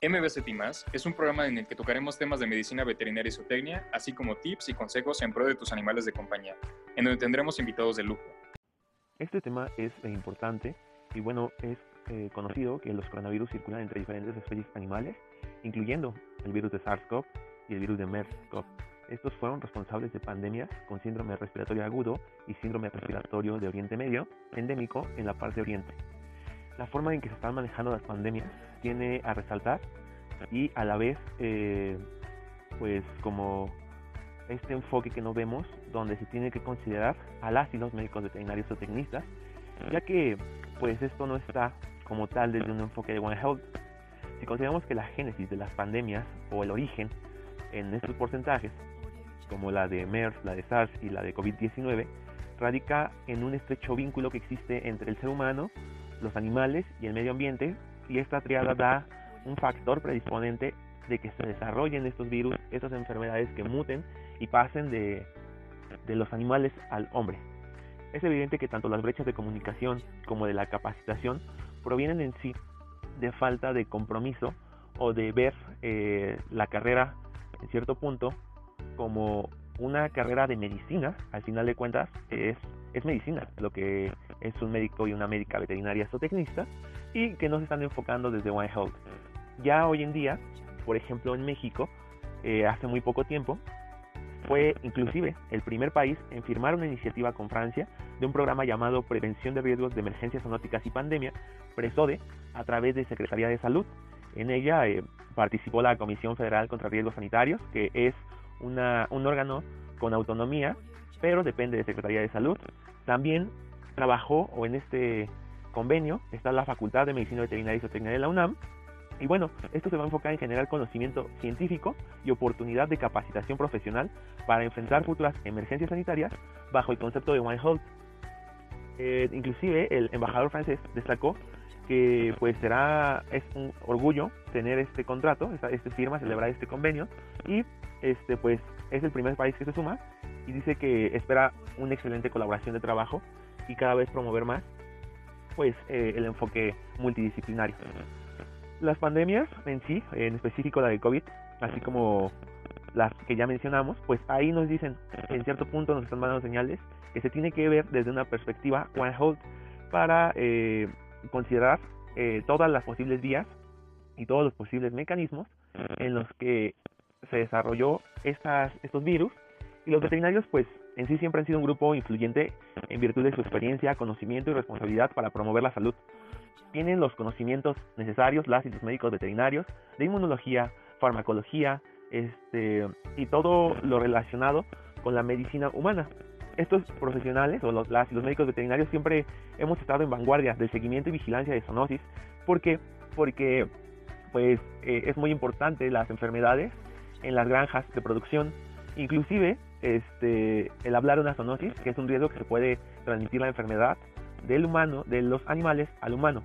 MBCT es un programa en el que tocaremos temas de medicina veterinaria y zootecnia, así como tips y consejos en pro de tus animales de compañía, en donde tendremos invitados de lujo. Este tema es eh, importante y bueno, es eh, conocido que los coronavirus circulan entre diferentes especies animales, incluyendo el virus de SARS-CoV y el virus de MERS-CoV. Estos fueron responsables de pandemias con síndrome respiratorio agudo y síndrome respiratorio de Oriente Medio, endémico en la parte Oriente. La forma en que se están manejando las pandemias tiene a resaltar y a la vez, eh, pues como este enfoque que no vemos, donde se tiene que considerar a las y los médicos veterinarios o tecnistas, ya que pues esto no está como tal desde un enfoque de One Health. Si consideramos que la génesis de las pandemias o el origen en estos porcentajes, como la de MERS, la de SARS y la de COVID-19, radica en un estrecho vínculo que existe entre el ser humano, los animales y el medio ambiente, y esta triada da un factor predisponente de que se desarrollen estos virus, estas enfermedades que muten y pasen de, de los animales al hombre. Es evidente que tanto las brechas de comunicación como de la capacitación provienen en sí de falta de compromiso o de ver eh, la carrera en cierto punto como una carrera de medicina, al final de cuentas es, es medicina, lo que es un médico y una médica veterinaria zootecnista, y que no se están enfocando desde One Health. Ya hoy en día, por ejemplo en México, eh, hace muy poco tiempo, fue inclusive el primer país en firmar una iniciativa con Francia de un programa llamado Prevención de Riesgos de Emergencias Zoonóticas y Pandemia, PRESODE, a través de Secretaría de Salud. En ella eh, participó la Comisión Federal contra Riesgos Sanitarios, que es un órgano con autonomía, pero depende de Secretaría de Salud. También trabajó, o en este convenio, está la Facultad de Medicina Veterinaria y Zootecnia de la UNAM, y bueno, esto se va a enfocar en generar conocimiento científico y oportunidad de capacitación profesional para enfrentar futuras emergencias sanitarias bajo el concepto de One Health. Eh, inclusive el embajador francés destacó que pues será es un orgullo tener este contrato, esta, esta firma, celebrar este convenio y este pues es el primer país que se suma y dice que espera una excelente colaboración de trabajo y cada vez promover más pues eh, el enfoque multidisciplinario. Las pandemias en sí, en específico la de COVID, así como las que ya mencionamos, pues ahí nos dicen, en cierto punto nos están mandando señales que se tiene que ver desde una perspectiva One Hold para eh, considerar eh, todas las posibles vías y todos los posibles mecanismos en los que se desarrolló estas, estos virus y los veterinarios pues en sí siempre han sido un grupo influyente en virtud de su experiencia, conocimiento y responsabilidad para promover la salud tienen los conocimientos necesarios, las y los médicos veterinarios, de inmunología, farmacología, este, y todo lo relacionado con la medicina humana. Estos profesionales o los, las y los médicos veterinarios siempre hemos estado en vanguardia del seguimiento y vigilancia de zoonosis. ¿Por qué? Porque pues, eh, es muy importante las enfermedades en las granjas de producción. Inclusive este, el hablar de una zoonosis, que es un riesgo que se puede transmitir la enfermedad del humano, de los animales al humano.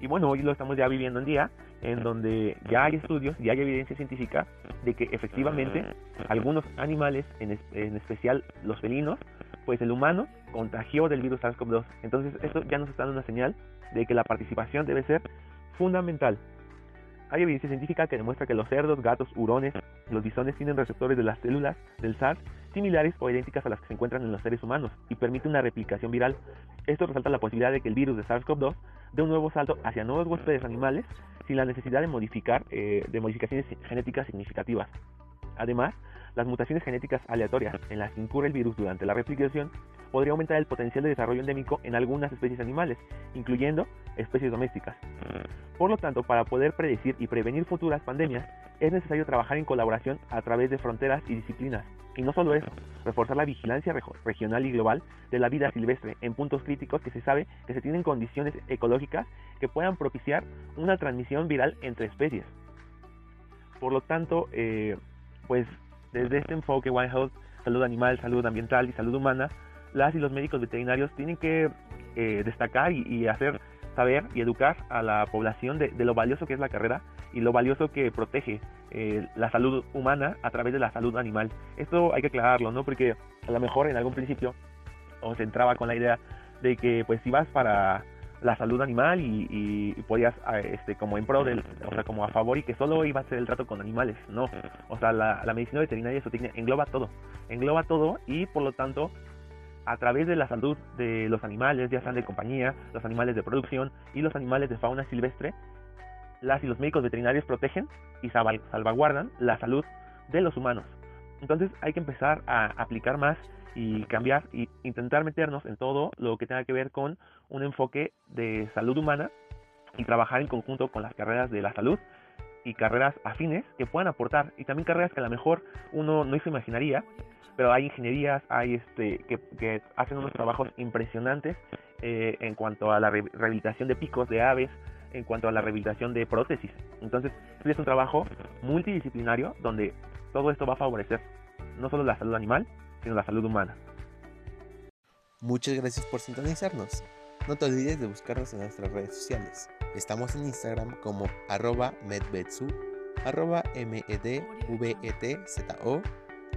Y bueno, hoy lo estamos ya viviendo en día, en donde ya hay estudios y hay evidencia científica de que efectivamente algunos animales, en, en especial los felinos, pues el humano contagió del virus SARS-CoV-2. Entonces esto ya nos está dando una señal de que la participación debe ser fundamental. Hay evidencia científica que demuestra que los cerdos, gatos, hurones, los bisones tienen receptores de las células del SARS similares o idénticas a las que se encuentran en los seres humanos y permite una replicación viral. Esto resalta la posibilidad de que el virus de SARS-CoV-2 dé un nuevo salto hacia nuevos huéspedes animales sin la necesidad de modificar eh, de modificaciones genéticas significativas. Además, las mutaciones genéticas aleatorias en las que incurre el virus durante la replicación podría aumentar el potencial de desarrollo endémico en algunas especies animales, incluyendo especies domésticas. Por lo tanto, para poder predecir y prevenir futuras pandemias, es necesario trabajar en colaboración a través de fronteras y disciplinas. Y no solo eso, reforzar la vigilancia regional y global de la vida silvestre en puntos críticos que se sabe que se tienen condiciones ecológicas que puedan propiciar una transmisión viral entre especies. Por lo tanto, eh, pues desde este enfoque One Health, salud animal, salud ambiental y salud humana, las y los médicos veterinarios tienen que eh, destacar y, hacer saber y educar a la población de, lo valioso que es la carrera y lo valioso que protege eh, la salud humana a través de la salud animal. Esto hay que aclararlo, ¿no? Porque a lo mejor en algún principio os entraba con la idea de que pues si vas para la salud animal y, y, podías, este, como en pro del, o sea, como a favor y que solo iba a ser el trato con animales, no. O sea, la, medicina veterinaria y engloba todo, engloba todo y por lo tanto, a través de la salud de los animales, ya sean de compañía, los animales de producción y los animales de fauna silvestre, las y los médicos veterinarios protegen y salvaguardan la salud de los humanos. Entonces hay que empezar a aplicar más y cambiar y intentar meternos en todo lo que tenga que ver con un enfoque de salud humana y trabajar en conjunto con las carreras de la salud y carreras afines que puedan aportar. Y también carreras que a lo mejor uno no se imaginaría pero hay ingenierías hay este que, hacen unos trabajos impresionantes eh, en cuanto a la rehabilitación de picos de aves en cuanto a la rehabilitación de prótesis. Entonces es un trabajo multidisciplinario donde todo esto va a favorecer no solo la salud animal sino la salud humana. Muchas gracias por sintonizarnos. No te olvides de buscarnos en nuestras redes sociales. Estamos en Instagram como arroba medvetsu, arroba medvetzo,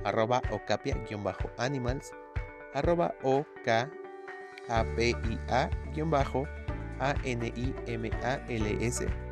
arroba ocapia-animals, arroba okapia-animals